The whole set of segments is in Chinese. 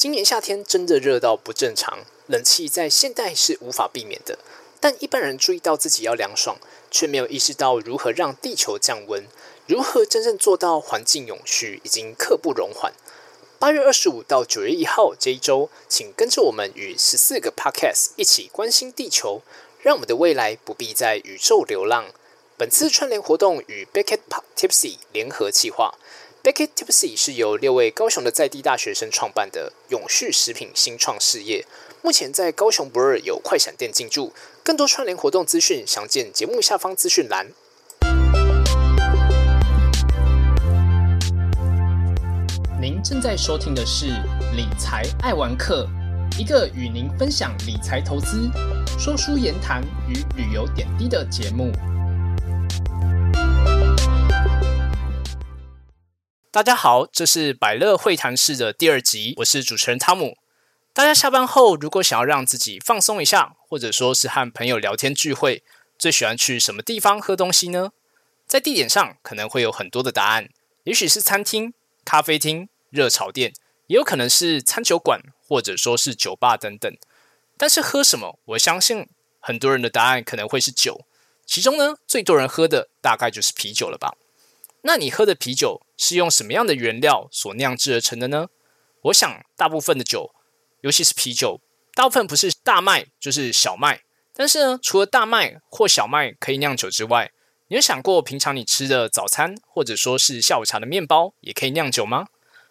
今年夏天真的热到不正常，冷气在现代是无法避免的。但一般人注意到自己要凉爽，却没有意识到如何让地球降温，如何真正做到环境永续，已经刻不容缓。八月二十五到九月一号这一周，请跟着我们与十四个 Podcast 一起关心地球，让我们的未来不必在宇宙流浪。本次串联活动与 Beckett Tipsy 联合企划。Beckett Tipsy 是由六位高雄的在地大学生创办的永续食品新创事业，目前在高雄不二有快闪店进驻。更多串联活动资讯，详见节目下方资讯栏。您正在收听的是理财爱玩客，一个与您分享理财投资、说书言谈与旅游点滴的节目。大家好，这是百乐会谈室的第二集，我是主持人汤姆。大家下班后如果想要让自己放松一下，或者说是和朋友聊天聚会，最喜欢去什么地方喝东西呢？在地点上可能会有很多的答案，也许是餐厅、咖啡厅、热炒店，也有可能是餐酒馆，或者说是酒吧等等。但是喝什么？我相信很多人的答案可能会是酒，其中呢最多人喝的大概就是啤酒了吧。那你喝的啤酒是用什么样的原料所酿制而成的呢？我想大部分的酒，尤其是啤酒，大部分不是大麦就是小麦。但是呢，除了大麦或小麦可以酿酒之外，你有想过平常你吃的早餐或者说是下午茶的面包也可以酿酒吗？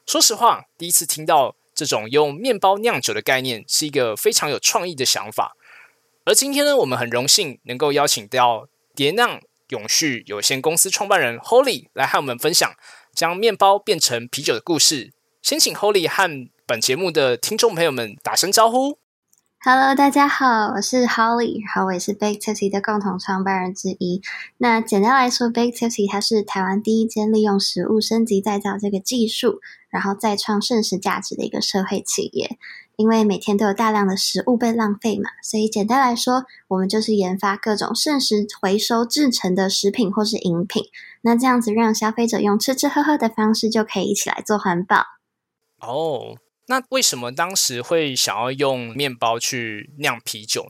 说实话，第一次听到这种用面包酿酒的概念，是一个非常有创意的想法。而今天呢，我们很荣幸能够邀请到蝶酿。永续有限公司创办人 Holly 来和我们分享将面包变成啤酒的故事。先请 Holly 和本节目的听众朋友们打声招呼。Hello，大家好，我是 Holly，然后我也是 Bake Tipsy 的共同创办人之一。那简单来说，Bake Tipsy 它是台湾第一间利用食物升级再造这个技术，然后再创盛世价值的一个社会企业。因为每天都有大量的食物被浪费嘛，所以简单来说，我们就是研发各种剩食回收制成的食品或是饮品。那这样子让消费者用吃吃喝喝的方式就可以一起来做环保。哦，那为什么当时会想要用面包去酿啤酒？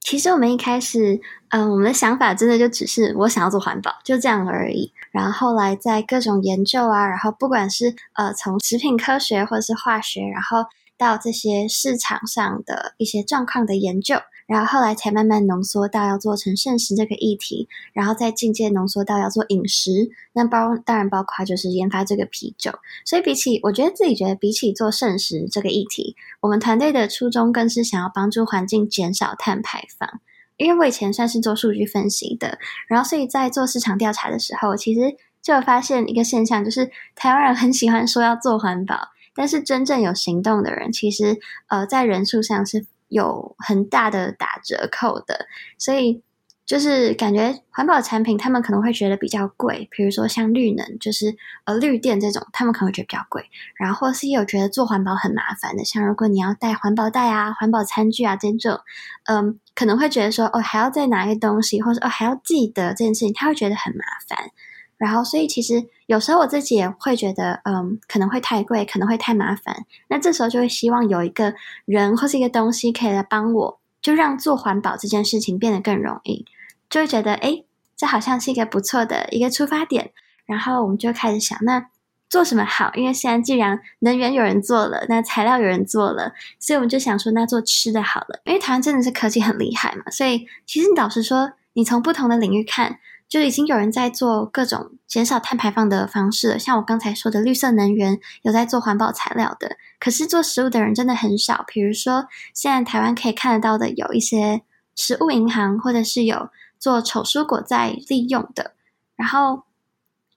其实我们一开始，嗯，我们的想法真的就只是我想要做环保，就这样而已。然后后来在各种研究啊，然后不管是呃从食品科学或者是化学，然后。到这些市场上的一些状况的研究，然后后来才慢慢浓缩到要做成膳食这个议题，然后再进阶浓缩到要做饮食。那包当然包括就是研发这个啤酒。所以比起我觉得自己觉得比起做膳食这个议题，我们团队的初衷更是想要帮助环境减少碳排放。因为我以前算是做数据分析的，然后所以在做市场调查的时候，其实就有发现一个现象，就是台湾人很喜欢说要做环保。但是真正有行动的人，其实呃在人数上是有很大的打折扣的，所以就是感觉环保产品他们可能会觉得比较贵，比如说像绿能，就是呃绿电这种，他们可能会觉得比较贵。然后或是有觉得做环保很麻烦的，像如果你要带环保袋啊、环保餐具啊这种，嗯，可能会觉得说哦还要再拿一个东西，或者哦还要记得这件事情，他会觉得很麻烦。然后，所以其实有时候我自己也会觉得，嗯，可能会太贵，可能会太麻烦。那这时候就会希望有一个人或是一个东西可以来帮我，就让做环保这件事情变得更容易。就会觉得，哎，这好像是一个不错的一个出发点。然后我们就开始想，那做什么好？因为现在既然能源有人做了，那材料有人做了，所以我们就想说，那做吃的好了。因为台湾真的是科技很厉害嘛，所以其实老实说，你从不同的领域看。就已经有人在做各种减少碳排放的方式了，像我刚才说的绿色能源，有在做环保材料的。可是做食物的人真的很少。比如说，现在台湾可以看得到的有一些食物银行，或者是有做丑蔬果在利用的。然后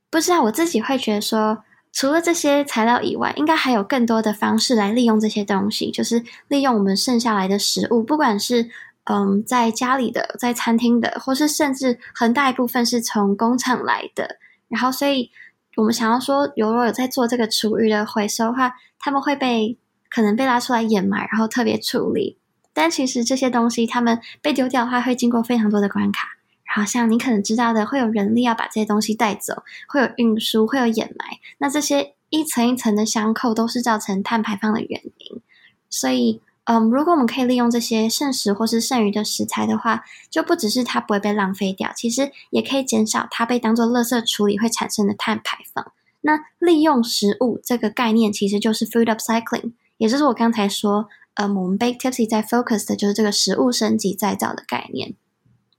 不知道我自己会觉得说，除了这些材料以外，应该还有更多的方式来利用这些东西，就是利用我们剩下来的食物，不管是。嗯，在家里的，在餐厅的，或是甚至很大一部分是从工厂来的。然后，所以我们想要说，如果有在做这个厨余的回收的话，他们会被可能被拉出来掩埋，然后特别处理。但其实这些东西，他们被丢掉的话，会经过非常多的关卡。然后，像你可能知道的，会有人力要把这些东西带走，会有运输，会有掩埋。那这些一层一层的相扣，都是造成碳排放的原因。所以，嗯，如果我们可以利用这些剩食或是剩余的食材的话，就不只是它不会被浪费掉，其实也可以减少它被当做垃圾处理会产生的碳排放。那利用食物这个概念，其实就是 food upcycling，也就是我刚才说，呃，我们 Bake Tipsy 在 focus 的就是这个食物升级再造的概念。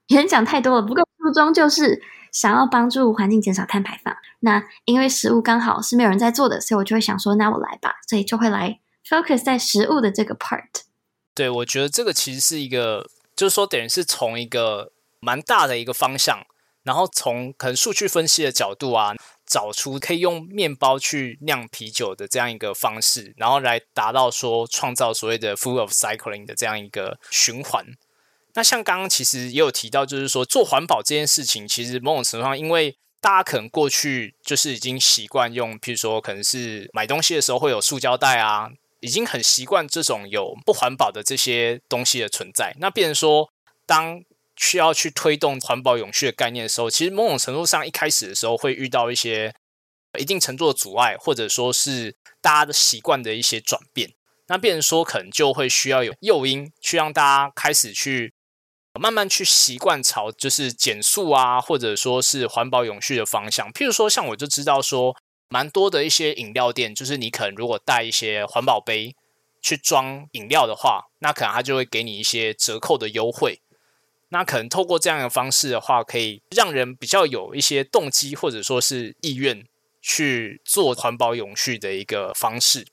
演讲太多了，不过初衷就是想要帮助环境减少碳排放。那因为食物刚好是没有人在做的，所以我就会想说，那我来吧，所以就会来 focus 在食物的这个 part。对，我觉得这个其实是一个，就是说等于是从一个蛮大的一个方向，然后从可能数据分析的角度啊，找出可以用面包去酿啤酒的这样一个方式，然后来达到说创造所谓的 food of cycling 的这样一个循环。那像刚刚其实也有提到，就是说做环保这件事情，其实某种程度上，因为大家可能过去就是已经习惯用，譬如说可能是买东西的时候会有塑胶袋啊，已经很习惯这种有不环保的这些东西的存在。那变成说，当需要去推动环保永续的概念的时候，其实某种程度上一开始的时候会遇到一些一定程度的阻碍，或者说是大家的习惯的一些转变。那变成说，可能就会需要有诱因去让大家开始去。慢慢去习惯朝就是减速啊，或者说是环保永续的方向。譬如说，像我就知道说，蛮多的一些饮料店，就是你可能如果带一些环保杯去装饮料的话，那可能他就会给你一些折扣的优惠。那可能透过这样的方式的话，可以让人比较有一些动机，或者说是意愿去做环保永续的一个方式，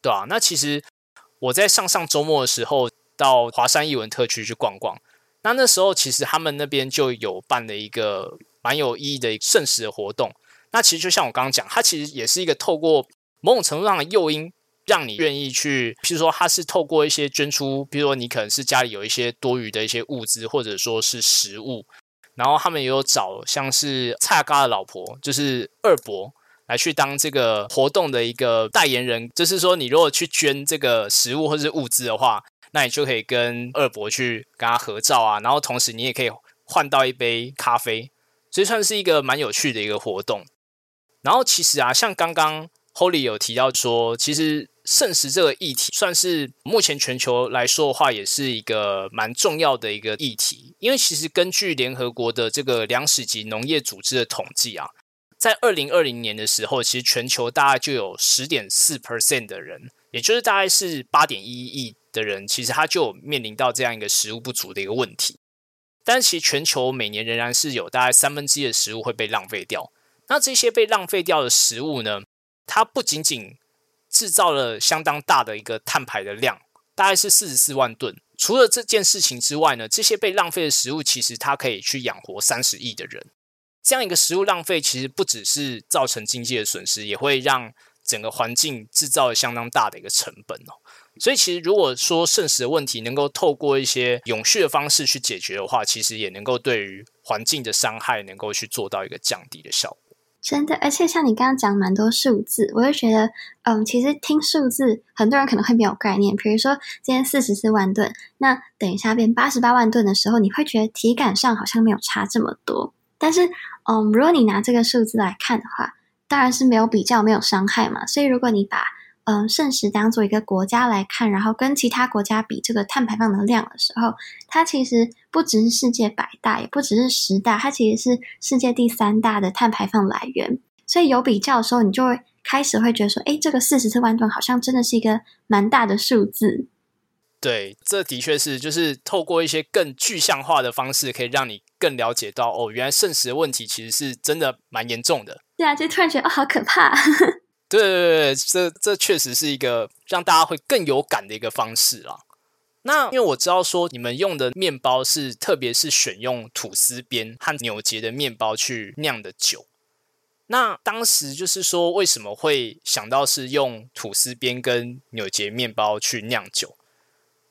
对吧？那其实我在上上周末的时候。到华山艺文特区去逛逛，那那时候其实他们那边就有办了一个蛮有意义的盛食的活动。那其实就像我刚刚讲，它其实也是一个透过某种程度上的诱因，让你愿意去，譬如说，它是透过一些捐出，比如说你可能是家里有一些多余的一些物资，或者说是食物，然后他们也有找像是蔡嘎的老婆，就是二伯来去当这个活动的一个代言人，就是说，你如果去捐这个食物或者是物资的话。那你就可以跟二伯去跟他合照啊，然后同时你也可以换到一杯咖啡，所以算是一个蛮有趣的一个活动。然后其实啊，像刚刚 Holly 有提到说，其实圣食这个议题算是目前全球来说的话，也是一个蛮重要的一个议题。因为其实根据联合国的这个粮食及农业组织的统计啊，在二零二零年的时候，其实全球大概就有十点四 percent 的人，也就是大概是八点一亿。的人其实他就面临到这样一个食物不足的一个问题，但其实全球每年仍然是有大概三分之一的食物会被浪费掉。那这些被浪费掉的食物呢，它不仅仅制造了相当大的一个碳排的量，大概是四十四万吨。除了这件事情之外呢，这些被浪费的食物其实它可以去养活三十亿的人。这样一个食物浪费，其实不只是造成经济的损失，也会让整个环境制造了相当大的一个成本哦。所以，其实如果说剩食的问题能够透过一些永续的方式去解决的话，其实也能够对于环境的伤害能够去做到一个降低的效果。真的，而且像你刚刚讲蛮多数字，我就觉得，嗯，其实听数字，很多人可能会没有概念。比如说，今天四十四万吨，那等一下变八十八万吨的时候，你会觉得体感上好像没有差这么多。但是，嗯，如果你拿这个数字来看的话，当然是没有比较，没有伤害嘛。所以，如果你把嗯，圣食当做一个国家来看，然后跟其他国家比这个碳排放的量的时候，它其实不只是世界百大，也不只是十大，它其实是世界第三大的碳排放来源。所以有比较的时候，你就会开始会觉得说，哎，这个四十四万吨好像真的是一个蛮大的数字。对，这的确是，就是透过一些更具象化的方式，可以让你更了解到，哦，原来圣食的问题其实是真的蛮严重的。对啊，就突然觉得，哦，好可怕。对对对，这这确实是一个让大家会更有感的一个方式啦。那因为我知道说你们用的面包是，特别是选用吐司边和纽结的面包去酿的酒。那当时就是说，为什么会想到是用吐司边跟纽结面包去酿酒？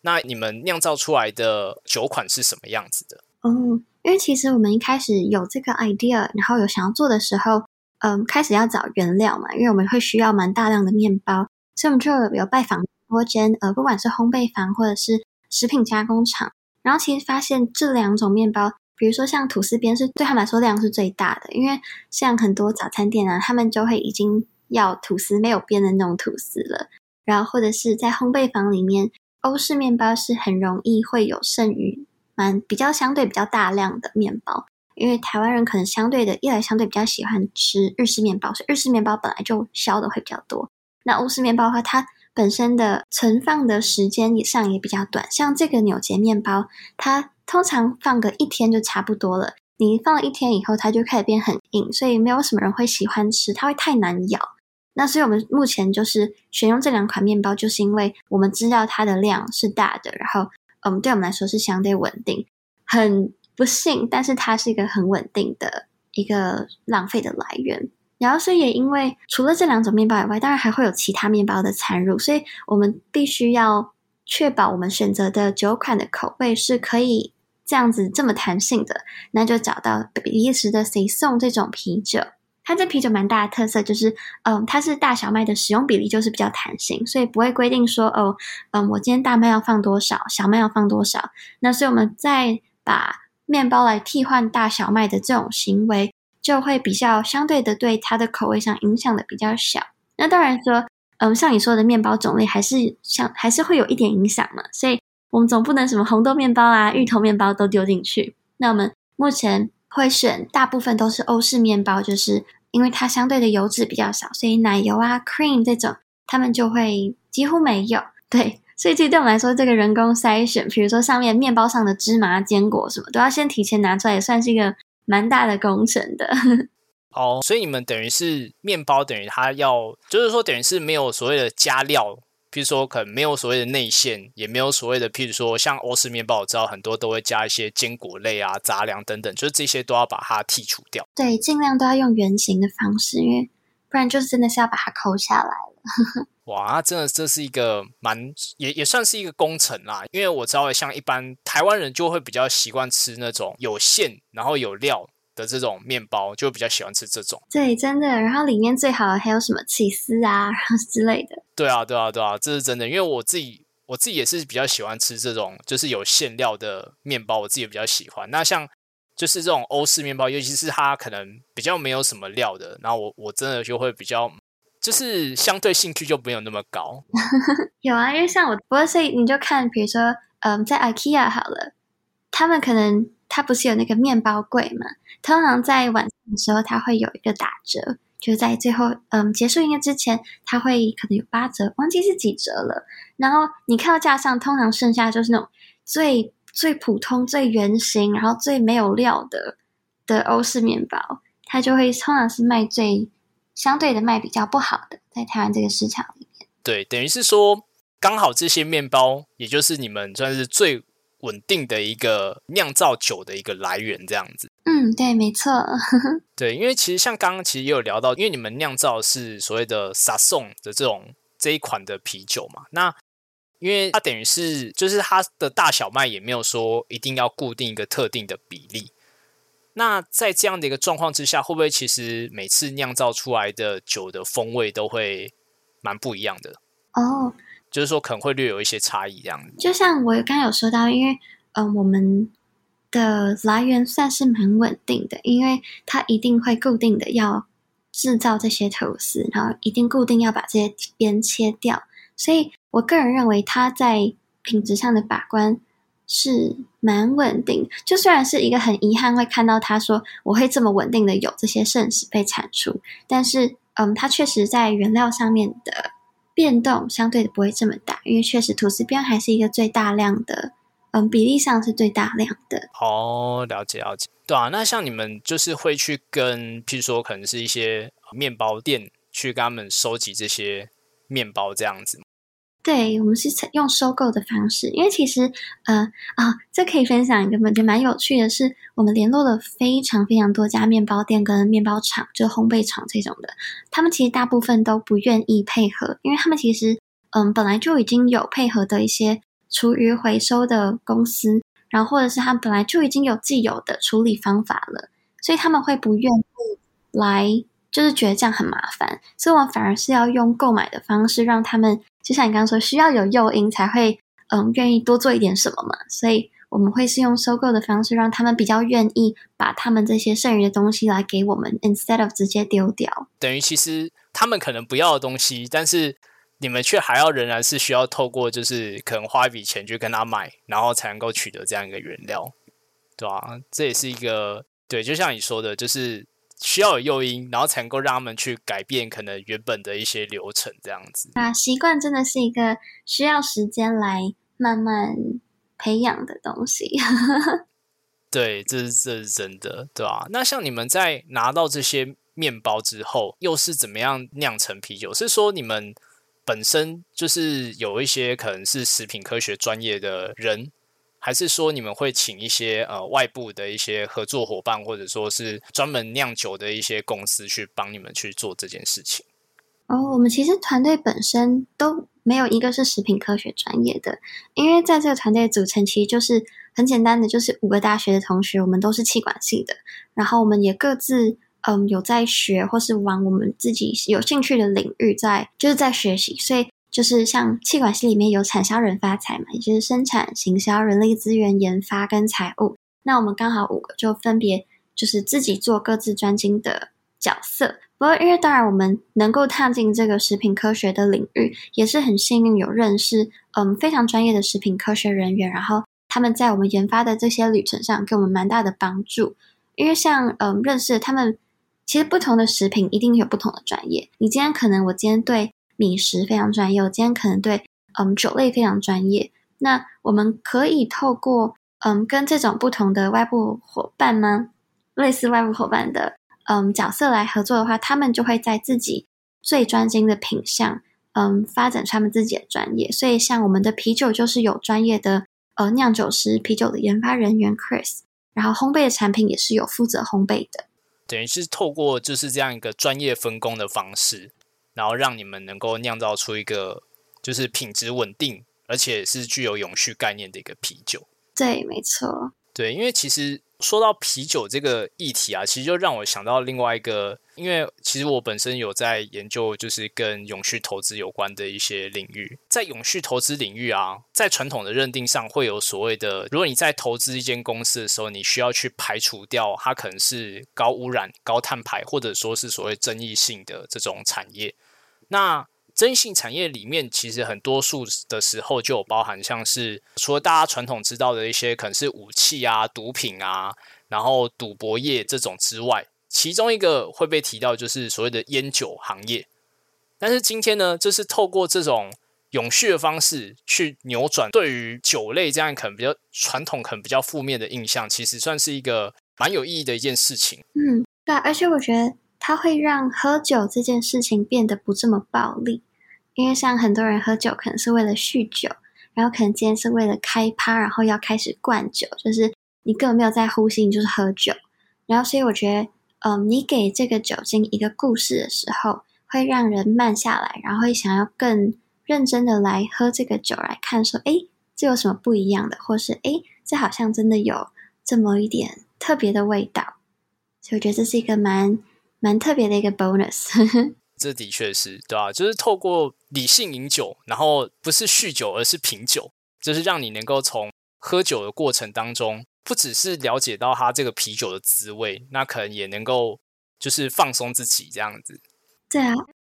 那你们酿造出来的酒款是什么样子的？哦，因为其实我们一开始有这个 idea，然后有想要做的时候。嗯，开始要找原料嘛，因为我们会需要蛮大量的面包，所以我们就有拜访多间呃，不管是烘焙坊或者是食品加工厂，然后其实发现这两种面包，比如说像吐司边是对他们来说量是最大的，因为像很多早餐店啊，他们就会已经要吐司没有边的那种吐司了，然后或者是在烘焙坊里面，欧式面包是很容易会有剩余，蛮比较相对比较大量的面包。因为台湾人可能相对的，一来相对比较喜欢吃日式面包，所以日式面包本来就销的会比较多。那欧式面包的话，它本身的存放的时间也上也比较短。像这个纽结面包，它通常放个一天就差不多了。你放了一天以后，它就开始变很硬，所以没有什么人会喜欢吃，它会太难咬。那所以我们目前就是选用这两款面包，就是因为我们知道它的量是大的，然后嗯，对我们来说是相对稳定。很不幸，但是它是一个很稳定的一个浪费的来源。然后所以也因为除了这两种面包以外，当然还会有其他面包的掺入，所以我们必须要确保我们选择的酒款的口味是可以。这样子这么弹性的，那就找到比利时的 C 送这种啤酒。它这啤酒蛮大的特色就是，嗯，它是大小麦的使用比例就是比较弹性，所以不会规定说，哦，嗯，我今天大麦要放多少，小麦要放多少。那所以我们在把面包来替换大小麦的这种行为，就会比较相对的对它的口味上影响的比较小。那当然说，嗯，像你说的面包种类还是像还是会有一点影响嘛，所以。我们总不能什么红豆面包啊、芋头面包都丢进去。那我们目前会选大部分都是欧式面包，就是因为它相对的油脂比较少，所以奶油啊、cream 这种，他们就会几乎没有。对，所以其实对我们来说，这个人工筛选，比如说上面面包上的芝麻、坚果什么，都要先提前拿出来，也算是一个蛮大的工程的。哦，所以你们等于是面包，等于它要，就是说等于是没有所谓的加料。譬如说，可能没有所谓的内馅，也没有所谓的，譬如说像欧式面包，我知道很多都会加一些坚果类啊、杂粮等等，就是这些都要把它剔除掉。对，尽量都要用圆形的方式，因为不然就是真的是要把它抠下来了。哇，真的这是一个蛮也也算是一个工程啦，因为我知道像一般台湾人就会比较习惯吃那种有馅然后有料。的这种面包就比较喜欢吃这种，对，真的。然后里面最好还有什么起司啊，然 后之类的。对啊，对啊，对啊，这是真的。因为我自己，我自己也是比较喜欢吃这种，就是有馅料的面包，我自己也比较喜欢。那像就是这种欧式面包，尤其是它可能比较没有什么料的，然后我我真的就会比较，就是相对兴趣就没有那么高。有啊，因为像我，不过所以你就看，比如说，嗯，在 IKEA 好了，他们可能。它不是有那个面包柜嘛？通常在晚上的时候，它会有一个打折，就在最后嗯结束营业之前，它会可能有八折，忘记是几折了。然后你看到架上，通常剩下就是那种最最普通、最圆形，然后最没有料的的欧式面包，它就会通常是卖最相对的卖比较不好的，在台湾这个市场里面。对，等于是说刚好这些面包，也就是你们算是最。稳定的一个酿造酒的一个来源，这样子。嗯，对，没错。对，因为其实像刚刚其实也有聊到，因为你们酿造是所谓的萨颂的这种这一款的啤酒嘛，那因为它等于是就是它的大小麦也没有说一定要固定一个特定的比例。那在这样的一个状况之下，会不会其实每次酿造出来的酒的风味都会蛮不一样的？哦。就是说可能会略有一些差异，这样子。就像我刚刚有说到，因为嗯，我们的来源算是蛮稳定的，因为它一定会固定的要制造这些吐司，然后一定固定要把这些边切掉，所以我个人认为它在品质上的把关是蛮稳定。就虽然是一个很遗憾会看到他说我会这么稳定的有这些剩食被产出，但是嗯，它确实在原料上面的。变动相对的不会这么大，因为确实吐司边还是一个最大量的，嗯，比例上是最大量的。哦，了解了解，对啊。那像你们就是会去跟，譬如说可能是一些面包店去跟他们收集这些面包这样子。对，我们是用收购的方式，因为其实，呃啊，这可以分享一个觉得蛮有趣的是，我们联络了非常非常多家面包店跟面包厂，就烘焙厂这种的，他们其实大部分都不愿意配合，因为他们其实，嗯，本来就已经有配合的一些厨余回收的公司，然后或者是他们本来就已经有既有的处理方法了，所以他们会不愿意来。就是觉得这样很麻烦，所以我反而是要用购买的方式，让他们就像你刚刚说，需要有诱因才会嗯愿意多做一点什么嘛。所以我们会是用收购的方式，让他们比较愿意把他们这些剩余的东西来给我们，instead of 直接丢掉。等于其实他们可能不要的东西，但是你们却还要仍然是需要透过就是可能花一笔钱去跟他买，然后才能够取得这样一个原料，对吧？这也是一个对，就像你说的，就是需要有诱因，然后才能够让他们去改变可能原本的一些流程，这样子。啊，习惯真的是一个需要时间来慢慢培养的东西。对，这是这是真的，对吧？那像你们在拿到这些面包之后，又是怎么样酿成啤酒？是说你们本身就是有一些可能是食品科学专业的人，还是说你们会请一些呃外部的一些合作伙伴，或者说是专门酿酒的一些公司去帮你们去做这件事情？哦，我们其实团队本身都没有一个是食品科学专业的，因为在这个团队组成，其实就是很简单的，就是五个大学的同学，我们都是气管系的，然后我们也各自嗯有在学或是往我们自己有兴趣的领域在就是在学习，所以就是像气管系里面有产销人发财嘛，也就是生产、行销、人力资源、研发跟财务，那我们刚好五个就分别就是自己做各自专精的角色。不过，因为当然我们能够踏进这个食品科学的领域，也是很幸运有认识嗯非常专业的食品科学人员，然后他们在我们研发的这些旅程上给我们蛮大的帮助。因为像嗯认识他们，其实不同的食品一定有不同的专业。你今天可能我今天对米食非常专业，我今天可能对嗯酒类非常专业。那我们可以透过嗯跟这种不同的外部伙伴吗？类似外部伙伴的。嗯，角色来合作的话，他们就会在自己最专精的品相，嗯，发展他们自己的专业。所以，像我们的啤酒就是有专业的呃酿酒师、啤酒的研发人员 Chris，然后烘焙的产品也是有负责烘焙的。等于是透过就是这样一个专业分工的方式，然后让你们能够酿造出一个就是品质稳定，而且是具有永续概念的一个啤酒。对，没错。对，因为其实。说到啤酒这个议题啊，其实就让我想到另外一个，因为其实我本身有在研究，就是跟永续投资有关的一些领域。在永续投资领域啊，在传统的认定上会有所谓的，如果你在投资一间公司的时候，你需要去排除掉它可能是高污染、高碳排，或者说是所谓争议性的这种产业。那征信产业里面，其实很多数的时候就有包含，像是除了大家传统知道的一些可能是武器啊、毒品啊，然后赌博业这种之外，其中一个会被提到就是所谓的烟酒行业。但是今天呢，就是透过这种永续的方式去扭转对于酒类这样可能比较传统、可能比较负面的印象，其实算是一个蛮有意义的一件事情。嗯，对，而且我觉得。它会让喝酒这件事情变得不这么暴力，因为像很多人喝酒可能是为了酗酒，然后可能今天是为了开趴，然后要开始灌酒，就是你根本没有在呼吸，你就是喝酒。然后所以我觉得，嗯，你给这个酒精一个故事的时候，会让人慢下来，然后会想要更认真的来喝这个酒，来看说，哎，这有什么不一样的，或是哎，这好像真的有这么一点特别的味道。所以我觉得这是一个蛮。蛮特别的一个 bonus，这的确是对吧？就是透过理性饮酒，然后不是酗酒，而是品酒，就是让你能够从喝酒的过程当中，不只是了解到它这个啤酒的滋味，那可能也能够就是放松自己这样子。对啊，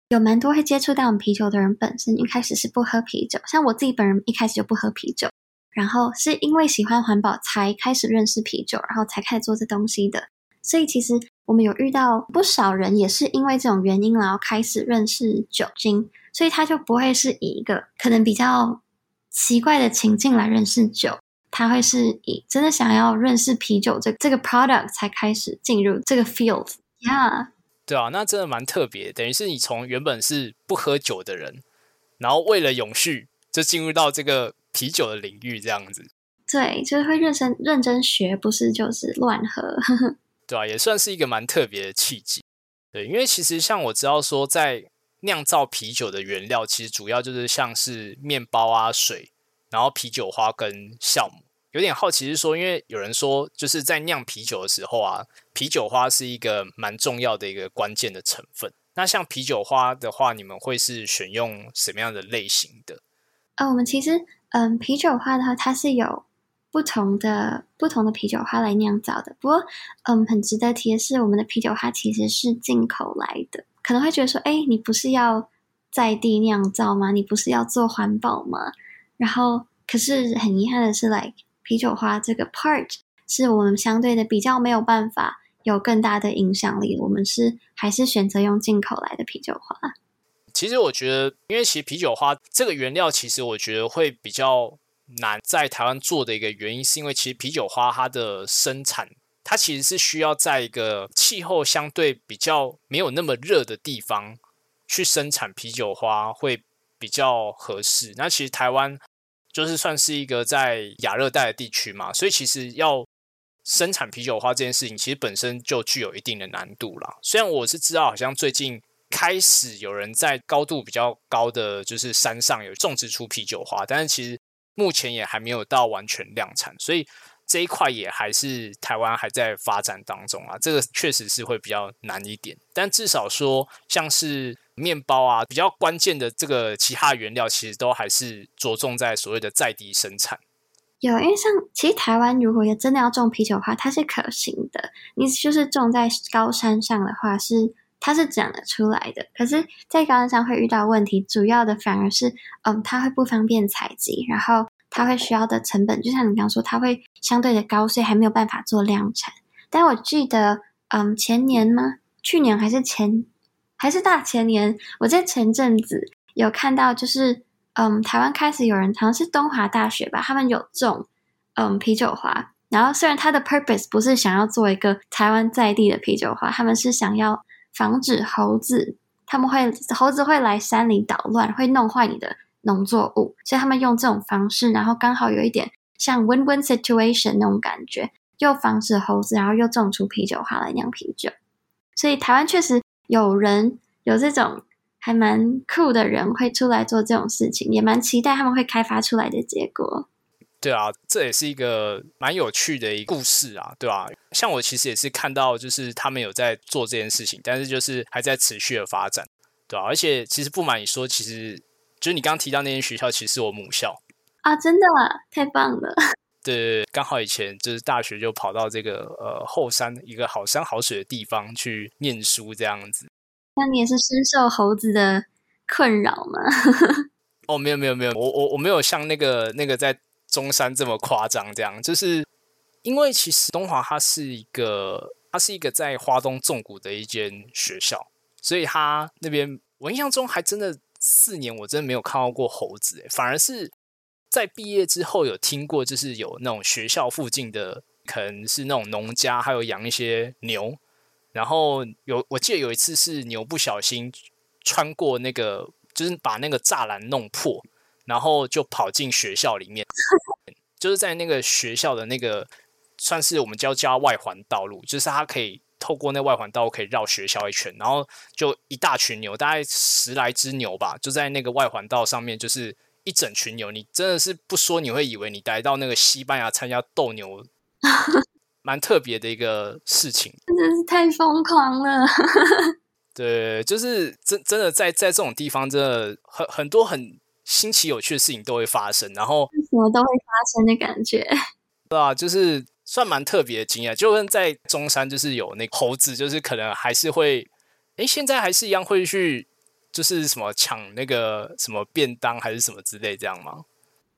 有蛮多会接触到我们啤酒的人，本身一开始是不喝啤酒，像我自己本人一开始就不喝啤酒，然后是因为喜欢环保才开始认识啤酒，然后才开始做这东西的。所以其实。我们有遇到不少人，也是因为这种原因，然后开始认识酒精，所以他就不会是以一个可能比较奇怪的情境来认识酒，他会是以真的想要认识啤酒这这个 product 才开始进入这个 field。Yeah，对啊，那真的蛮特别，等于是你从原本是不喝酒的人，然后为了永续，就进入到这个啤酒的领域，这样子。对，就是会认真认真学，不是就是乱喝。对啊，也算是一个蛮特别的契机。对，因为其实像我知道说，在酿造啤酒的原料，其实主要就是像是面包啊、水，然后啤酒花跟酵母。有点好奇是说，因为有人说，就是在酿啤酒的时候啊，啤酒花是一个蛮重要的一个关键的成分。那像啤酒花的话，你们会是选用什么样的类型的？呃，我们其实，嗯，啤酒花的话，它是有。不同的不同的啤酒花来酿造的，不过，嗯，很值得提的是，我们的啤酒花其实是进口来的。可能会觉得说，哎，你不是要在地酿造吗？你不是要做环保吗？然后，可是很遗憾的是，like 啤酒花这个 part 是我们相对的比较没有办法有更大的影响力。我们是还是选择用进口来的啤酒花。其实我觉得，因为其实啤酒花这个原料，其实我觉得会比较难在台湾做的一个原因，是因为其实啤酒花它的生产，它其实是需要在一个气候相对比较没有那么热的地方去生产啤酒花会比较合适。那其实台湾就是算是一个在亚热带的地区嘛，所以其实要生产啤酒花这件事情，其实本身就具有一定的难度啦。虽然我是知道，好像最近。开始有人在高度比较高的就是山上有种植出啤酒花，但是其实目前也还没有到完全量产，所以这一块也还是台湾还在发展当中啊。这个确实是会比较难一点，但至少说像是面包啊比较关键的这个其他原料，其实都还是着重在所谓的在地生产。有，因为像其实台湾如果也真的要种啤酒花，它是可行的。你就是种在高山上的话是。它是长得出来的，可是，在高山上会遇到问题，主要的反而是，嗯，它会不方便采集，然后它会需要的成本，就像你刚说，它会相对的高，所以还没有办法做量产。但我记得，嗯，前年吗？去年还是前，还是大前年？我在前阵子有看到，就是，嗯，台湾开始有人，好像是东华大学吧，他们有种，嗯，啤酒花。然后虽然它的 purpose 不是想要做一个台湾在地的啤酒花，他们是想要。防止猴子，他们会猴子会来山里捣乱，会弄坏你的农作物，所以他们用这种方式，然后刚好有一点像 win-win situation 那种感觉，又防止猴子，然后又种出啤酒花来酿啤酒。所以台湾确实有人有这种还蛮酷的人会出来做这种事情，也蛮期待他们会开发出来的结果。对啊，这也是一个蛮有趣的一个故事啊，对吧？像我其实也是看到，就是他们有在做这件事情，但是就是还在持续的发展，对吧？而且其实不瞒你说，其实就是你刚刚提到那间学校，其实是我母校啊，真的太棒了。对，刚好以前就是大学就跑到这个呃后山一个好山好水的地方去念书，这样子。那你也是深受猴子的困扰吗？哦，没有没有没有，我我我没有像那个那个在。中山这么夸张，这样。就是因为其实东华它是一个，它是一个在华东纵谷的一间学校，所以它那边我印象中还真的四年，我真的没有看到过猴子，反而是在毕业之后有听过，就是有那种学校附近的可能是那种农家，还有养一些牛，然后有我记得有一次是牛不小心穿过那个，就是把那个栅栏弄破。然后就跑进学校里面，就是在那个学校的那个算是我们叫叫外环道路，就是它可以透过那外环道可以绕学校一圈，然后就一大群牛，大概十来只牛吧，就在那个外环道上面，就是一整群牛，你真的是不说你会以为你来到那个西班牙参加斗牛，蛮特别的一个事情，真的是太疯狂了。对，就是真真的在在这种地方，真的很很多很。新奇有趣的事情都会发生，然后什么都会发生的感觉，对啊，就是算蛮特别的经验。就跟在中山，就是有那猴子，就是可能还是会，哎，现在还是一样会去，就是什么抢那个什么便当还是什么之类这样吗？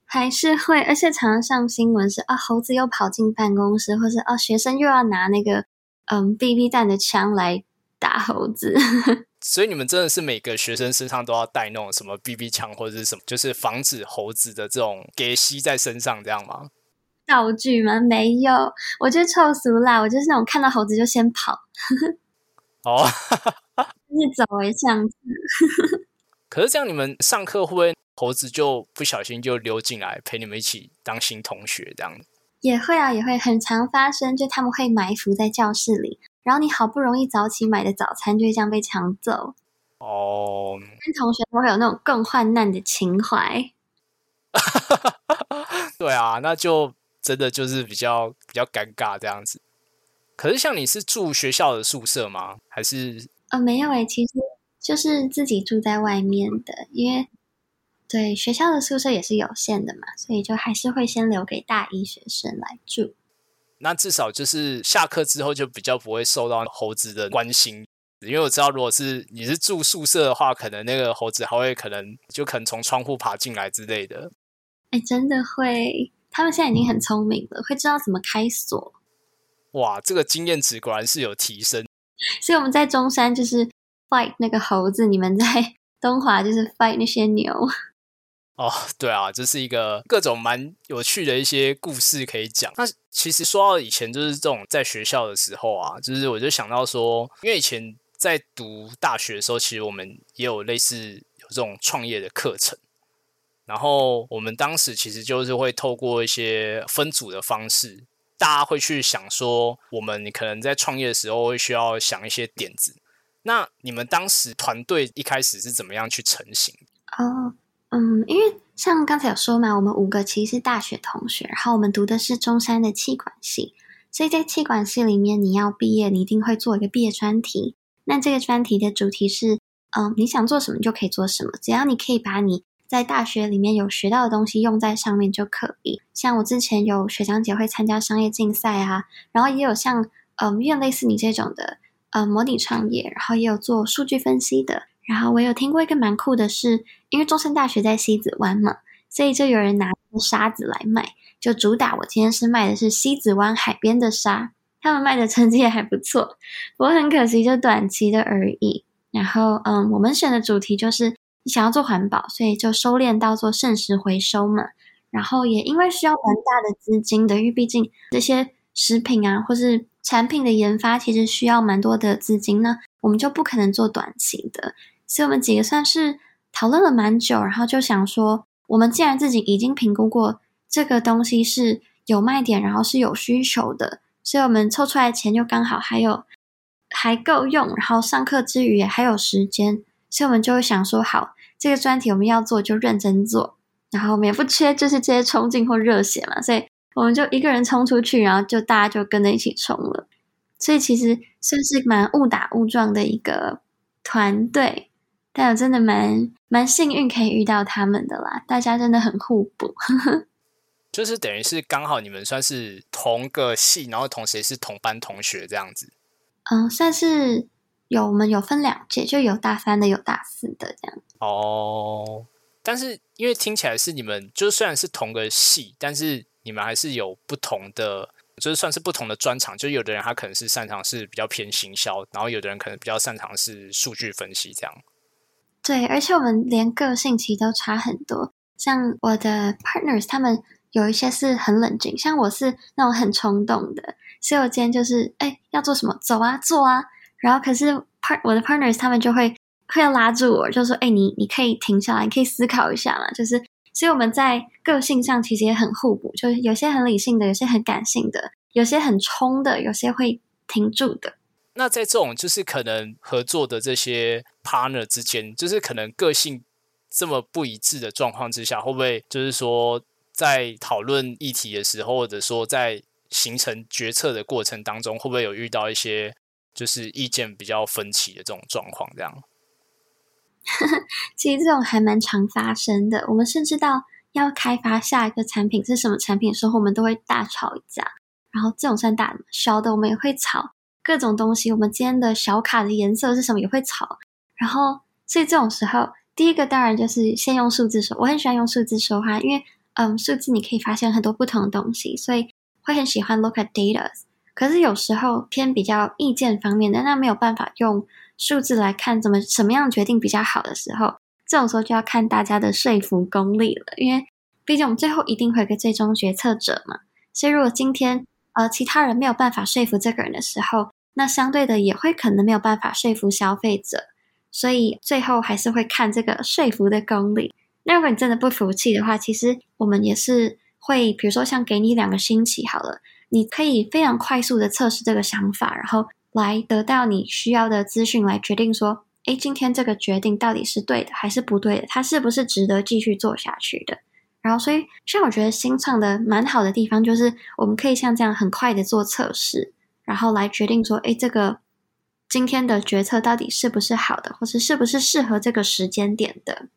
还是会，而且常常上新闻是啊，猴子又跑进办公室，或是啊，学生又要拿那个嗯 BB 弹的枪来打猴子。所以你们真的是每个学生身上都要带那种什么 BB 枪或者是什么，就是防止猴子的这种给吸在身上这样吗？道具吗？没有，我觉得臭俗啦，我就是那种看到猴子就先跑。哦，就是走为上策。可是这样，你们上课会不会猴子就不小心就溜进来陪你们一起当新同学这样？也会啊，也会很常发生，就他们会埋伏在教室里。然后你好不容易早起买的早餐就会这样被抢走哦，跟同学都会有那种更患难的情怀。对啊，那就真的就是比较比较尴尬这样子。可是像你是住学校的宿舍吗？还是呃没有诶，其实就是自己住在外面的，因为对学校的宿舍也是有限的嘛，所以就还是会先留给大一学生来住。那至少就是下课之后就比较不会受到猴子的关心。因为我知道，如果是你是住宿舍的话，可能那个猴子还会可能就可能从窗户爬进来之类的。哎，真的会，他们现在已经很聪明了，会知道怎么开锁。哇，这个经验值果然是有提升。所以我们在中山就是 fight 那个猴子，你们在 东华就是 fight 那些牛。哦，对啊，这是一个各种蛮有趣的一些故事可以讲。那其实说到以前就是这种在学校的时候啊，就是我就想到说，因为以前在读大学的时候，其实我们也有类似有这种创业的课程。然后我们当时其实就是会透过一些分组的方式，大家会去想说，我们可能在创业的时候会需要想一些点子。那你们当时团队一开始是怎么样去成型？哦。嗯，因为像刚才有说嘛，我们五个其实是大学同学，然后我们读的是中山的气管系，所以在气管系里面，你要毕业，你一定会做一个毕业专题。那这个专题的主题是，嗯，你想做什么就可以做什么，只要你可以把你在大学里面有学到的东西用在上面就可以。像我之前有学长姐会参加商业竞赛啊，然后也有像，嗯，有类似你这种的，呃，模拟创业，然后也有做数据分析的。然后我有听过一个蛮酷的是，因为中山大学在西子湾嘛，所以就有人拿沙子来卖，就主打我今天是卖的是西子湾海边的沙，他们卖的成绩也还不错，不过很可惜就短期的而已。然后嗯，我们选的主题就是你想要做环保，所以就收敛到做剩食回收嘛。然后也因为需要蛮大的资金的，因为毕竟这些食品啊或是产品的研发其实需要蛮多的资金呢，我们就不可能做短期的。所以我们几个算是讨论了蛮久，然后就想说，我们既然自己已经评估过这个东西是有卖点，然后是有需求的，所以我们凑出来钱就刚好还有还够用，然后上课之余也还有时间，所以我们就会想说，好，这个专题我们要做就认真做，然后我们也不缺就是这些冲劲或热血嘛，所以我们就一个人冲出去，然后就大家就跟着一起冲了，所以其实算是蛮误打误撞的一个团队。但我真的蛮蛮幸运可以遇到他们的啦，大家真的很互补，就是等于是刚好你们算是同个系，然后同时也是同班同学这样子。嗯，算是有我们有分两届，就有大三的，有大四的这样。哦，但是因为听起来是你们，就虽然是同个系，但是你们还是有不同的，就是算是不同的专长。就有的人他可能是擅长是比较偏行销，然后有的人可能比较擅长是数据分析这样。对，而且我们连个性其实都差很多。像我的 partners，他们有一些是很冷静，像我是那种很冲动的。所以我今天就是，哎，要做什么，走啊，做啊。然后可是 part 我的 partners 他们就会会要拉住我，就说，哎，你你可以停下来，你可以思考一下嘛。就是，所以我们在个性上其实也很互补，就是有些很理性的，有些很感性的，有些很冲的，有些会停住的。那在这种就是可能合作的这些 partner 之间，就是可能个性这么不一致的状况之下，会不会就是说在讨论议题的时候，或者说在形成决策的过程当中，会不会有遇到一些就是意见比较分歧的这种状况？这样，其实这种还蛮常发生的。我们甚至到要开发下一个产品是什么产品的时候，我们都会大吵一架。然后这种算大的，小的我们也会吵。各种东西，我们今天的小卡的颜色是什么也会吵，然后所以这种时候，第一个当然就是先用数字说，我很喜欢用数字说话，因为嗯，数字你可以发现很多不同的东西，所以会很喜欢 look at data。可是有时候偏比较意见方面的，那没有办法用数字来看怎么什么样决定比较好的时候，这种时候就要看大家的说服功力了，因为毕竟我们最后一定会有个最终决策者嘛，所以如果今天呃其他人没有办法说服这个人的时候，那相对的也会可能没有办法说服消费者，所以最后还是会看这个说服的功力。那如果你真的不服气的话，其实我们也是会，比如说像给你两个星期好了，你可以非常快速的测试这个想法，然后来得到你需要的资讯，来决定说，诶，今天这个决定到底是对的还是不对的，它是不是值得继续做下去的。然后，所以像我觉得新创的蛮好的地方，就是我们可以像这样很快的做测试。然后来决定说，哎，这个今天的决策到底是不是好的，或是是不是适合这个时间点的？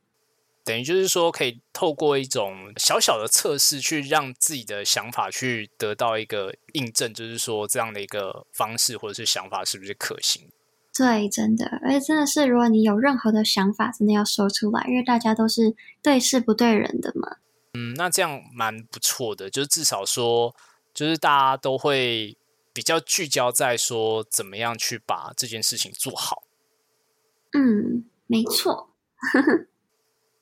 等于就是说，可以透过一种小小的测试，去让自己的想法去得到一个印证，就是说这样的一个方式或者是想法是不是可行？对，真的，而且真的是，如果你有任何的想法，真的要说出来，因为大家都是对事不对人的嘛。嗯，那这样蛮不错的，就是至少说，就是大家都会比较聚焦在说怎么样去把这件事情做好。嗯，没错。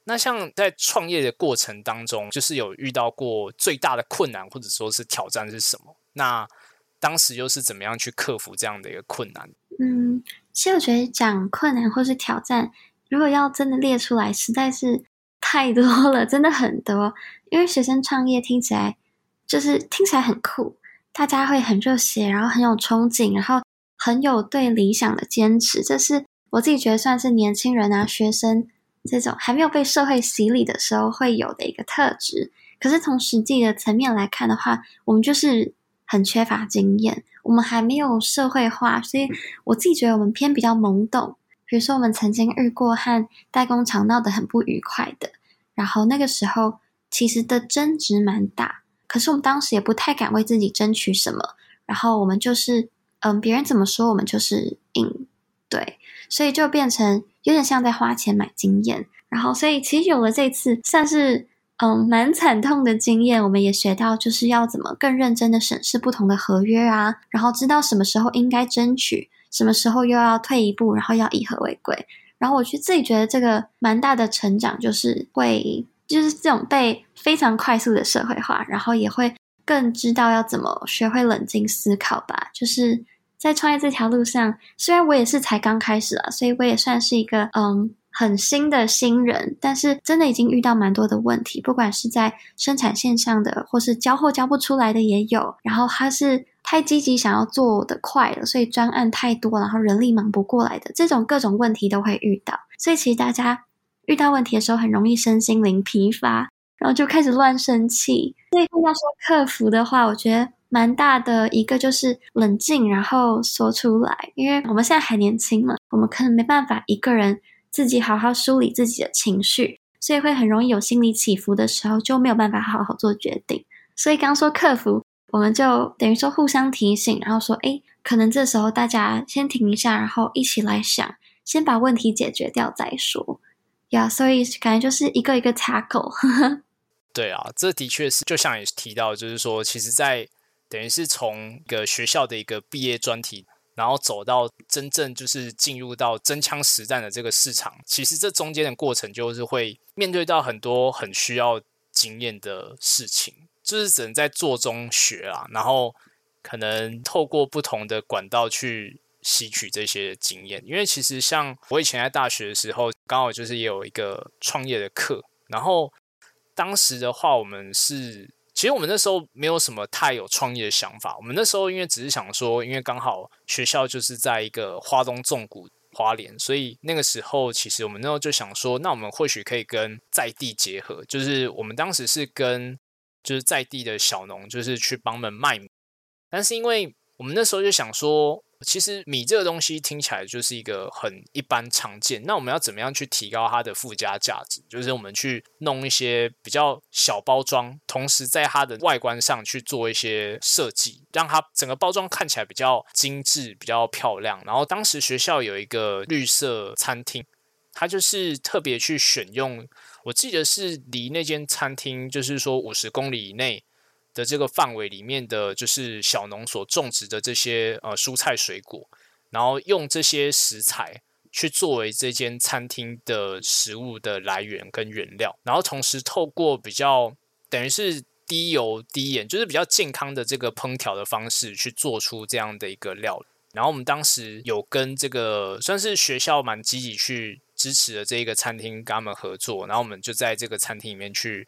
那像在创业的过程当中，就是有遇到过最大的困难或者说是挑战是什么？那当时又是怎么样去克服这样的一个困难？嗯，其实我觉得讲困难或是挑战，如果要真的列出来，实在是太多了，真的很多。因为学生创业听起来就是听起来很酷，大家会很热血，然后很有憧憬，然后很有对理想的坚持，这是我自己觉得算是年轻人啊、学生这种还没有被社会洗礼的时候会有的一个特质。可是从实际的层面来看的话，我们就是很缺乏经验。我们还没有社会化，所以我自己觉得我们偏比较懵懂。比如说，我们曾经遇过和代工厂闹得很不愉快的，然后那个时候其实的争执蛮大，可是我们当时也不太敢为自己争取什么，然后我们就是嗯，别人怎么说我们就是应对，所以就变成有点像在花钱买经验。然后，所以其实有了这次算是。嗯，蛮惨痛的经验，我们也学到就是要怎么更认真的审视不同的合约啊，然后知道什么时候应该争取，什么时候又要退一步，然后要以和为贵。然后我去自己觉得这个蛮大的成长，就是会就是这种被非常快速的社会化，然后也会更知道要怎么学会冷静思考吧。就是在创业这条路上，虽然我也是才刚开始啊，所以我也算是一个嗯。很新的新人，但是真的已经遇到蛮多的问题，不管是在生产线上的，或是交货交不出来的也有。然后他是太积极想要做的快了，所以专案太多，然后人力忙不过来的这种各种问题都会遇到。所以其实大家遇到问题的时候，很容易身心灵疲乏，然后就开始乱生气。所以要说克服的话，我觉得蛮大的一个就是冷静，然后说出来。因为我们现在还年轻嘛，我们可能没办法一个人。自己好好梳理自己的情绪，所以会很容易有心理起伏的时候，就没有办法好好做决定。所以刚说克服，我们就等于说互相提醒，然后说，哎，可能这时候大家先停一下，然后一起来想，先把问题解决掉再说。呀，所以感觉就是一个一个 tackle。对啊，这的确是，就像也提到，就是说，其实，在等于是从一个学校的一个毕业专题。然后走到真正就是进入到真枪实弹的这个市场，其实这中间的过程就是会面对到很多很需要经验的事情，就是只能在做中学啊，然后可能透过不同的管道去吸取这些经验。因为其实像我以前在大学的时候，刚好就是也有一个创业的课，然后当时的话，我们是。其实我们那时候没有什么太有创业的想法。我们那时候因为只是想说，因为刚好学校就是在一个花东纵谷花莲，所以那个时候其实我们那时候就想说，那我们或许可以跟在地结合。就是我们当时是跟就是在地的小农，就是去帮们卖。但是因为我们那时候就想说。其实米这个东西听起来就是一个很一般常见，那我们要怎么样去提高它的附加价值？就是我们去弄一些比较小包装，同时在它的外观上去做一些设计，让它整个包装看起来比较精致、比较漂亮。然后当时学校有一个绿色餐厅，它就是特别去选用，我记得是离那间餐厅就是说五十公里以内。的这个范围里面的就是小农所种植的这些呃蔬菜水果，然后用这些食材去作为这间餐厅的食物的来源跟原料，然后同时透过比较等于是低油低盐，就是比较健康的这个烹调的方式去做出这样的一个料理。然后我们当时有跟这个算是学校蛮积极去支持的这一个餐厅跟他们合作，然后我们就在这个餐厅里面去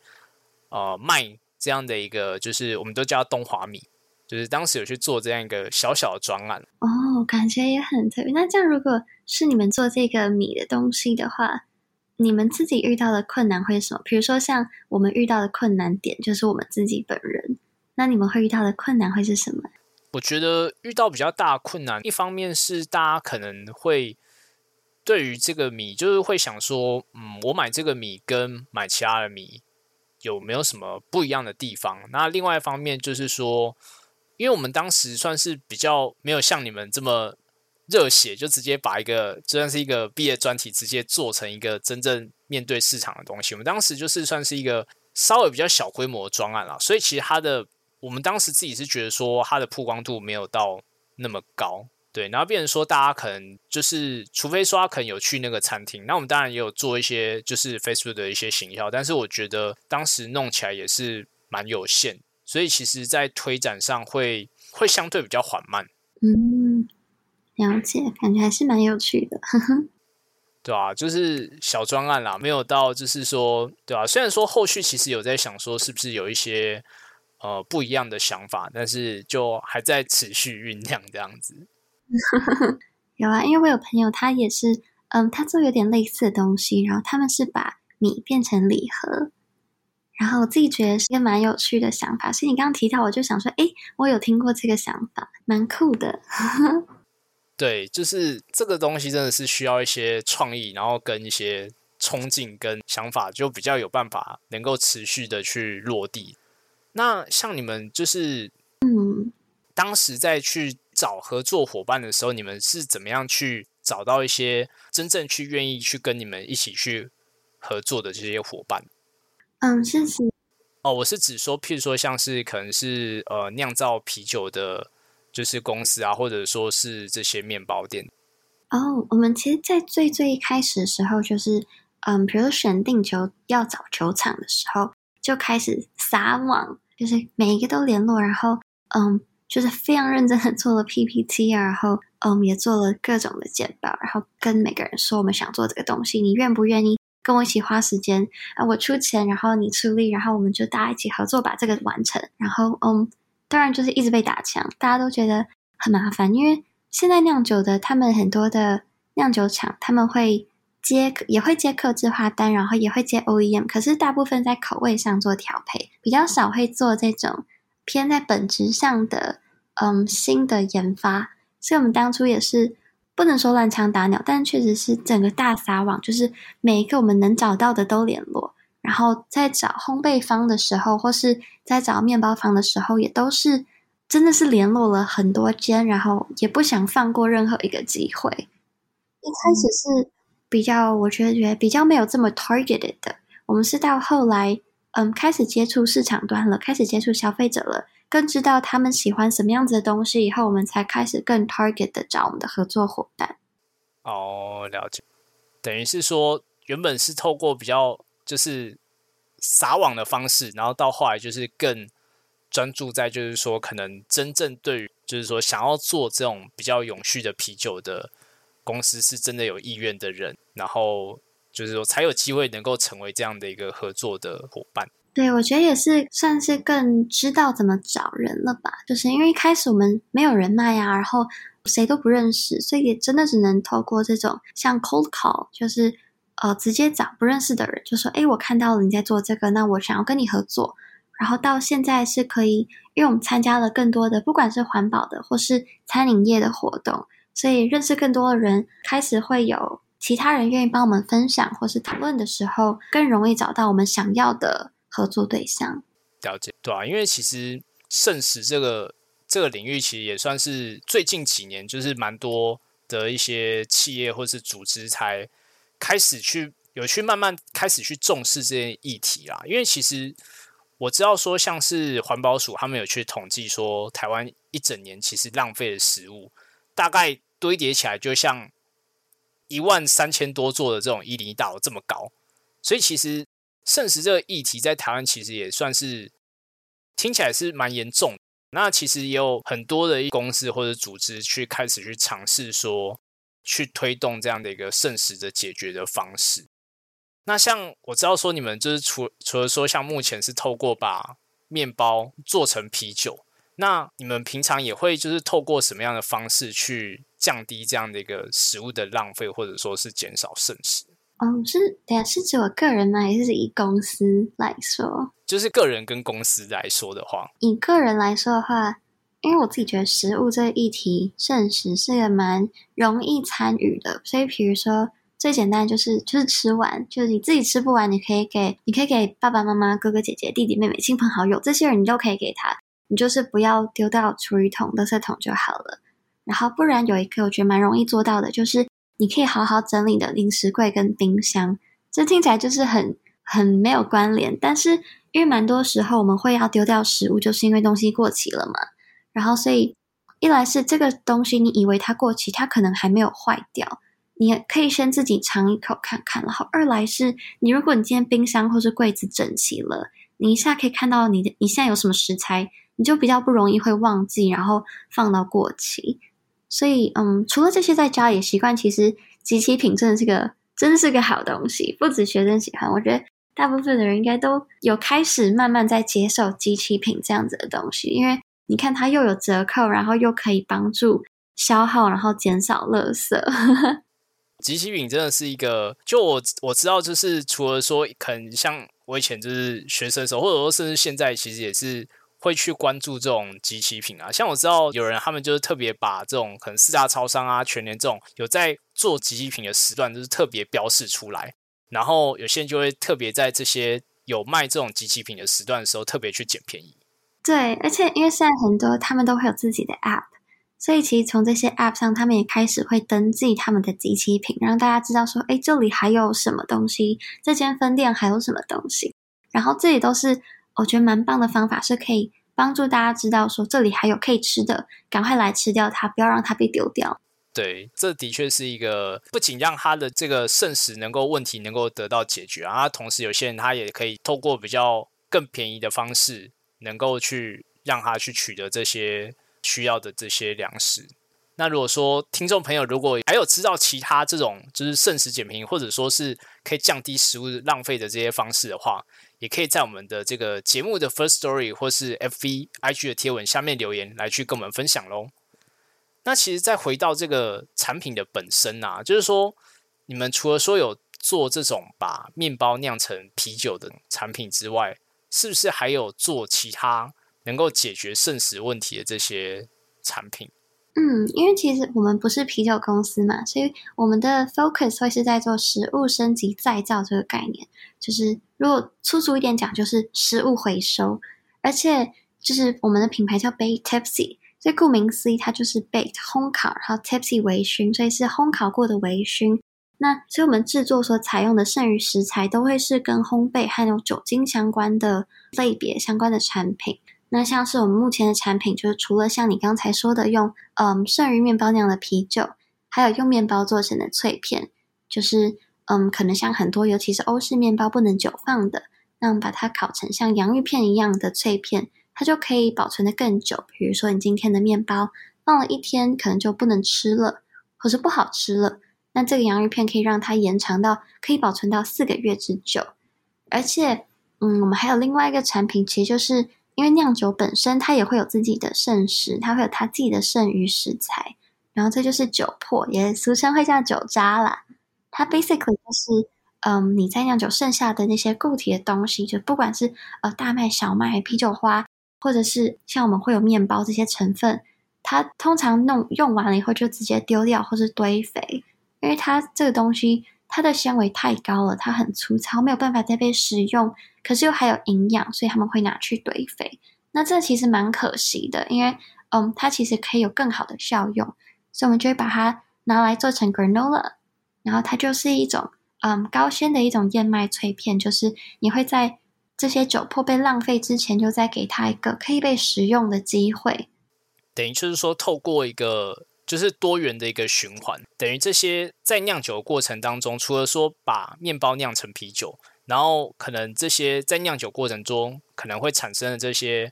呃卖。这样的一个就是我们都叫东华米，就是当时有去做这样一个小小的专案哦，感觉也很特别。那这样如果是你们做这个米的东西的话，你们自己遇到的困难会是什么？比如说像我们遇到的困难点就是我们自己本人，那你们会遇到的困难会是什么？我觉得遇到比较大的困难，一方面是大家可能会对于这个米，就是会想说，嗯，我买这个米跟买其他的米。有没有什么不一样的地方？那另外一方面就是说，因为我们当时算是比较没有像你们这么热血，就直接把一个就算是一个毕业专题，直接做成一个真正面对市场的东西。我们当时就是算是一个稍微比较小规模的专案啦，所以其实它的我们当时自己是觉得说它的曝光度没有到那么高。对，然后变成说，大家可能就是，除非说他可能有去那个餐厅，那我们当然也有做一些就是 Facebook 的一些行销，但是我觉得当时弄起来也是蛮有限，所以其实在推展上会会相对比较缓慢。嗯，了解，感觉还是蛮有趣的。对啊，就是小专案啦，没有到就是说，对啊，虽然说后续其实有在想说，是不是有一些呃不一样的想法，但是就还在持续酝酿这样子。有啊，因为我有朋友，他也是，嗯，他做有点类似的东西，然后他们是把米变成礼盒，然后我自己觉得是一个蛮有趣的想法。所以你刚刚提到，我就想说，哎，我有听过这个想法，蛮酷的。对，就是这个东西真的是需要一些创意，然后跟一些冲劲跟想法，就比较有办法能够持续的去落地。那像你们就是，嗯，当时在去。找合作伙伴的时候，你们是怎么样去找到一些真正去愿意去跟你们一起去合作的这些伙伴？嗯，是是。哦，我是指说，譬如说，像是可能是呃酿造啤酒的，就是公司啊，或者说是这些面包店。哦，我们其实，在最最一开始的时候，就是嗯，比如选定球要找球场的时候，就开始撒网，就是每一个都联络，然后嗯。就是非常认真的做了 PPT 啊，然后嗯也做了各种的简报，然后跟每个人说我们想做这个东西，你愿不愿意跟我一起花时间啊？我出钱，然后你出力，然后我们就大家一起合作把这个完成。然后嗯，当然就是一直被打枪，大家都觉得很麻烦，因为现在酿酒的他们很多的酿酒厂他们会接也会接客制化单，然后也会接 OEM，可是大部分在口味上做调配，比较少会做这种。偏在本质上的，嗯，新的研发，所以我们当初也是不能说乱枪打鸟，但确实是整个大撒网，就是每一个我们能找到的都联络，然后在找烘焙方的时候，或是在找面包房的时候，也都是真的是联络了很多间，然后也不想放过任何一个机会。一开始是比较，我觉得觉得比较没有这么 targeted 的，我们是到后来。嗯，开始接触市场端了，开始接触消费者了，更知道他们喜欢什么样子的东西以后，我们才开始更 target 的找我们的合作伙伴。哦，了解。等于是说，原本是透过比较就是撒网的方式，然后到后来就是更专注在就是说，可能真正对于就是说想要做这种比较永续的啤酒的公司，是真的有意愿的人，然后。就是说，才有机会能够成为这样的一个合作的伙伴。对，我觉得也是算是更知道怎么找人了吧。就是因为一开始我们没有人脉啊，然后谁都不认识，所以也真的只能透过这种像 cold call，就是呃直接找不认识的人，就说：“哎，我看到了你在做这个，那我想要跟你合作。”然后到现在是可以，因为我们参加了更多的，不管是环保的或是餐饮业的活动，所以认识更多的人，开始会有。其他人愿意帮我们分享或是讨论的时候，更容易找到我们想要的合作对象。了解，对啊，因为其实圣食这个这个领域，其实也算是最近几年，就是蛮多的一些企业或是组织才开始去有去慢慢开始去重视这些议题啦。因为其实我知道说，像是环保署他们有去统计说，台湾一整年其实浪费的食物大概堆叠起来，就像。一万三千多座的这种一零一大楼这么高，所以其实圣食这个议题在台湾其实也算是听起来是蛮严重。那其实也有很多的公司或者组织去开始去尝试说去推动这样的一个圣食的解决的方式。那像我知道说你们就是除除了说像目前是透过把面包做成啤酒，那你们平常也会就是透过什么样的方式去？降低这样的一个食物的浪费，或者说是减少剩食。哦，是等下是指我个人吗？还是以公司来说？就是个人跟公司来说的话，以个人来说的话，因为我自己觉得食物这个议题，剩食是个蛮容易参与的。所以，比如说最简单就是就是吃完，就是你自己吃不完，你可以给你可以给爸爸妈妈、哥哥姐姐、弟弟妹妹、亲朋好友这些人，你都可以给他。你就是不要丢到厨余桶、垃圾桶就好了。然后不然有一个我觉得蛮容易做到的，就是你可以好好整理的零食柜跟冰箱。这听起来就是很很没有关联，但是因为蛮多时候我们会要丢掉食物，就是因为东西过期了嘛。然后所以一来是这个东西你以为它过期，它可能还没有坏掉，你可以先自己尝一口看看。然后二来是你如果你今天冰箱或是柜子整齐了，你一下可以看到你的你现在有什么食材，你就比较不容易会忘记，然后放到过期。所以嗯，除了这些在家里习惯，其实集齐品真的是个。真是个好东西，不止学生喜欢，我觉得大部分的人应该都有开始慢慢在接受机器品这样子的东西，因为你看它又有折扣，然后又可以帮助消耗，然后减少垃圾。机器品真的是一个，就我我知道，就是除了说，可能像我以前就是学生的时候，或者说甚至现在，其实也是。会去关注这种集齐品啊，像我知道有人他们就是特别把这种可能四大超商啊、全年这种有在做集齐品的时段，就是特别标示出来。然后有些人就会特别在这些有卖这种集齐品的时段的时候，特别去捡便宜。对，而且因为现在很多他们都会有自己的 App，所以其实从这些 App 上，他们也开始会登记他们的集齐品，让大家知道说，哎，这里还有什么东西，这间分店还有什么东西。然后这里都是。我觉得蛮棒的方法是可以帮助大家知道说这里还有可以吃的，赶快来吃掉它，不要让它被丢掉。对，这的确是一个不仅让他的这个剩食能够问题能够得到解决啊，同时有些人他也可以透过比较更便宜的方式，能够去让他去取得这些需要的这些粮食。那如果说听众朋友如果还有知道其他这种就是剩食减贫，或者说是可以降低食物浪费的这些方式的话，也可以在我们的这个节目的 First Story 或是 FV IG 的贴文下面留言来去跟我们分享喽。那其实再回到这个产品的本身啊，就是说你们除了说有做这种把面包酿成啤酒的产品之外，是不是还有做其他能够解决剩食问题的这些产品？嗯，因为其实我们不是啤酒公司嘛，所以我们的 focus 会是在做食物升级再造这个概念。就是如果粗俗一点讲，就是食物回收。而且就是我们的品牌叫 Bake Tipsy，所以顾名思义，它就是 Bake 烘烤，然后 Tipsy 微醺，所以是烘烤过的微醺。那所以我们制作所采用的剩余食材，都会是跟烘焙还有酒精相关的类别相关的产品。那像是我们目前的产品，就是除了像你刚才说的用嗯剩余面包那样的啤酒，还有用面包做成的脆片，就是嗯可能像很多尤其是欧式面包不能久放的，那我们把它烤成像洋芋片一样的脆片，它就可以保存的更久。比如说你今天的面包放了一天，可能就不能吃了，或是不好吃了，那这个洋芋片可以让它延长到可以保存到四个月之久。而且嗯我们还有另外一个产品，其实就是。因为酿酒本身它也会有自己的剩食，它会有它自己的剩余食材，然后这就是酒粕，也俗称会叫酒渣啦。它 basically 就是，嗯，你在酿酒剩下的那些固体的东西，就不管是呃大麦、小麦、啤酒花，或者是像我们会有面包这些成分，它通常弄用完了以后就直接丢掉或是堆肥，因为它这个东西。它的纤维太高了，它很粗糙，没有办法再被食用，可是又还有营养，所以他们会拿去堆肥。那这其实蛮可惜的，因为嗯，它其实可以有更好的效用，所以我们就会把它拿来做成 granola，然后它就是一种嗯高纤的一种燕麦脆片，就是你会在这些酒粕被浪费之前，就再给它一个可以被食用的机会。等于就是说，透过一个。就是多元的一个循环，等于这些在酿酒的过程当中，除了说把面包酿成啤酒，然后可能这些在酿酒过程中可能会产生的这些，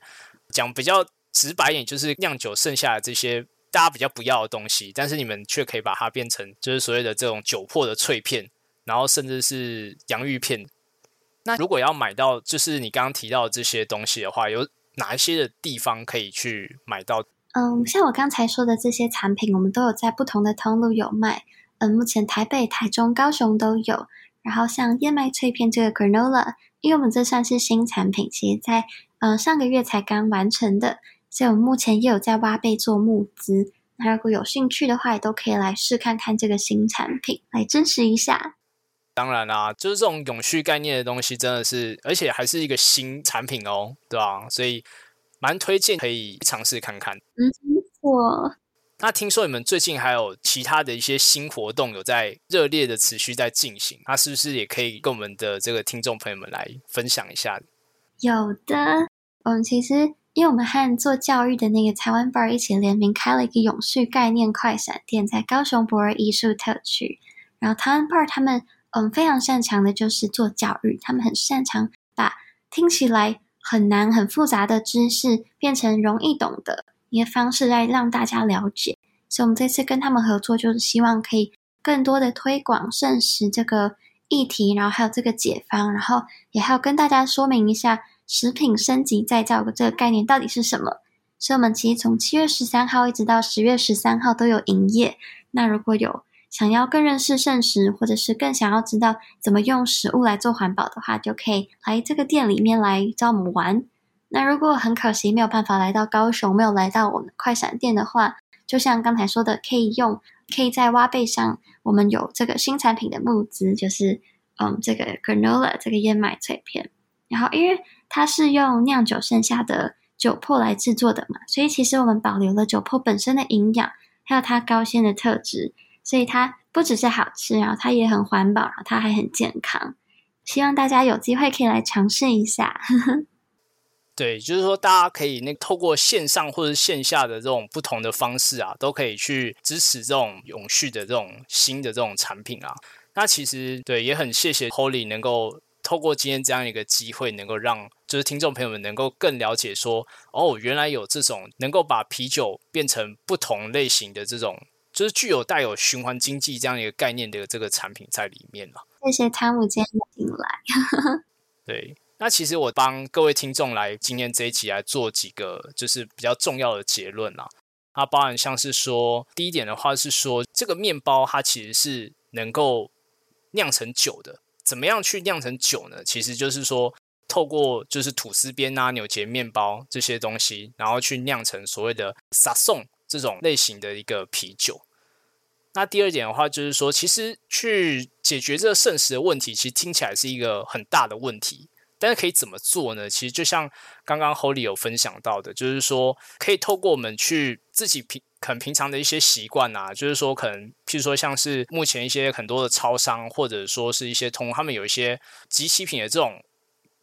讲比较直白一点，就是酿酒剩下的这些大家比较不要的东西，但是你们却可以把它变成就是所谓的这种酒粕的脆片，然后甚至是洋芋片。那如果要买到就是你刚刚提到的这些东西的话，有哪一些的地方可以去买到？嗯，像我刚才说的这些产品，我们都有在不同的通路有卖。嗯，目前台北、台中、高雄都有。然后像燕麦脆片这个 granola，因为我们这算是新产品，其实在嗯上个月才刚完成的，所以我们目前也有在挖贝做募资。那如果有兴趣的话，也都可以来试看看这个新产品，来支持一下。当然啦，就是这种永续概念的东西，真的是，而且还是一个新产品哦，对吧？所以。蛮推荐可以尝试看看。嗯，我那听说你们最近还有其他的一些新活动有在热烈的持续在进行，那是不是也可以跟我们的这个听众朋友们来分享一下？有的，我们其实因为我们和做教育的那个台湾 bar 一起联名开了一个永续概念快闪店，在高雄博尔艺术特区。然后台湾 bar 他们嗯非常擅长的就是做教育，他们很擅长把听起来很难很复杂的知识变成容易懂的一个方式来让大家了解。所以，我们这次跟他们合作，就是希望可以更多的推广圣食这个议题，然后还有这个解方，然后也还要跟大家说明一下食品升级再造的这个概念到底是什么。所以，我们其实从七月十三号一直到十月十三号都有营业。那如果有想要更认识圣食，或者是更想要知道怎么用食物来做环保的话，就可以来这个店里面来找我们玩。那如果很可惜没有办法来到高雄，没有来到我们快闪店的话，就像刚才说的，可以用，可以在挖贝上，我们有这个新产品的募资，就是嗯，这个 granola 这个燕麦脆片。然后因为它是用酿酒剩下的酒粕来制作的嘛，所以其实我们保留了酒粕本身的营养，还有它高纤的特质，所以它不只是好吃，然后它也很环保，然后它还很健康。希望大家有机会可以来尝试一下。对，就是说，大家可以那透过线上或者线下的这种不同的方式啊，都可以去支持这种永续的这种新的这种产品啊。那其实对，也很谢谢 Holy 能够透过今天这样一个机会，能够让就是听众朋友们能够更了解说，哦，原来有这种能够把啤酒变成不同类型的这种，就是具有带有循环经济这样一个概念的这个产品在里面了。谢谢汤姆今天进来。对。那其实我帮各位听众来今天这一集来做几个就是比较重要的结论啦，它包含像是说第一点的话是说这个面包它其实是能够酿成酒的，怎么样去酿成酒呢？其实就是说透过就是吐司边啊、扭结面包这些东西，然后去酿成所谓的萨颂这种类型的一个啤酒。那第二点的话就是说，其实去解决这个剩食的问题，其实听起来是一个很大的问题。但是可以怎么做呢？其实就像刚刚 Holy 有分享到的，就是说可以透过我们去自己平可能平常的一些习惯啊，就是说可能譬如说像是目前一些很多的超商，或者说是一些通他们有一些集齐品的这种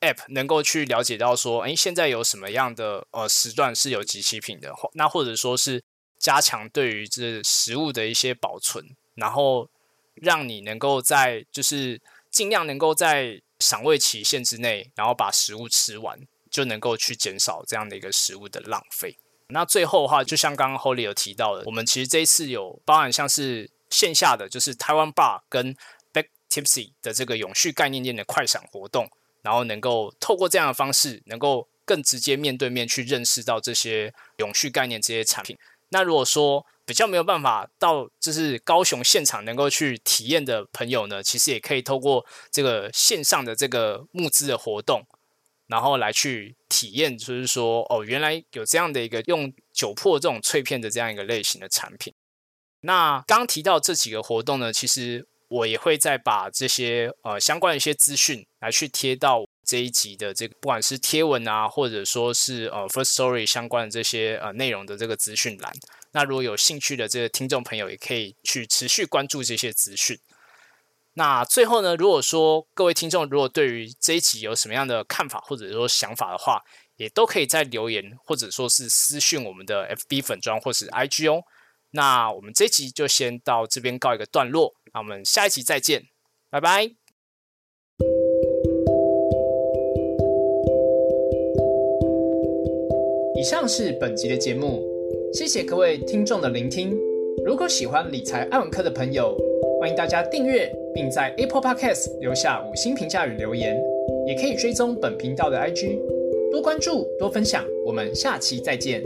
App，能够去了解到说，哎，现在有什么样的呃时段是有集齐品的，那或者说是加强对于这食物的一些保存，然后让你能够在就是尽量能够在。赏味期限之内，然后把食物吃完，就能够去减少这样的一个食物的浪费。那最后的话，就像刚刚 Holly 有提到的，我们其实这一次有包含像是线下的，就是台湾 Bar 跟 Back Tipsy 的这个永续概念店的快闪活动，然后能够透过这样的方式，能够更直接面对面去认识到这些永续概念这些产品。那如果说比较没有办法到就是高雄现场能够去体验的朋友呢，其实也可以透过这个线上的这个募资的活动，然后来去体验，就是说哦，原来有这样的一个用酒粕这种脆片的这样一个类型的产品。那刚提到这几个活动呢，其实我也会再把这些呃相关的一些资讯来去贴到。这一集的这个不管是贴文啊，或者说是呃 First Story 相关的这些呃内容的这个资讯栏，那如果有兴趣的这个听众朋友，也可以去持续关注这些资讯。那最后呢，如果说各位听众如果对于这一集有什么样的看法或者说想法的话，也都可以在留言或者说是私讯我们的 FB 粉砖或是 IG 哦。那我们这集就先到这边告一个段落，那我们下一集再见，拜拜。以上是本集的节目，谢谢各位听众的聆听。如果喜欢理财爱文课的朋友，欢迎大家订阅，并在 Apple Podcast 留下五星评价与留言，也可以追踪本频道的 IG，多关注多分享。我们下期再见。